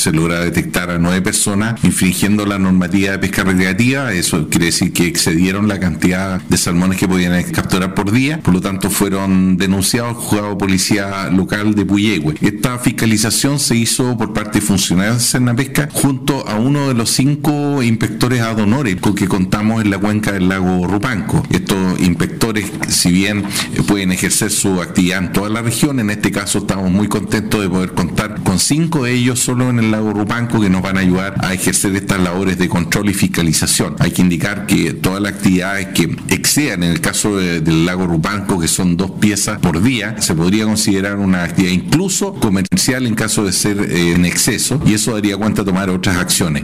se logra detectar a nueve personas infringiendo la normativa de pesca recreativa. Eso quiere decir que excedieron la cantidad de salmones que podían capturar por día. Por lo tanto, fueron denunciados juzgado policía local de Puyehue. Esta fiscalización se hizo por parte de funcionarios de Pesca junto a uno de los cinco inspectores ad honores con que contamos en la cuenca del lago Rupanco. Estos inspectores, si bien pueden ejercer su actividad en toda la región, en este caso estamos muy contentos de poder contar con cinco de ellos solo en el lago Rupanco que nos van a ayudar a ejercer estas labores de control y fiscalización. Hay que indicar que todas las actividades que excedan en el caso del lago Rupanco, que son dos piezas por día, se podría considerar una actividad incluso comercial en caso de ser eh, en exceso y eso daría cuenta tomar otras acciones.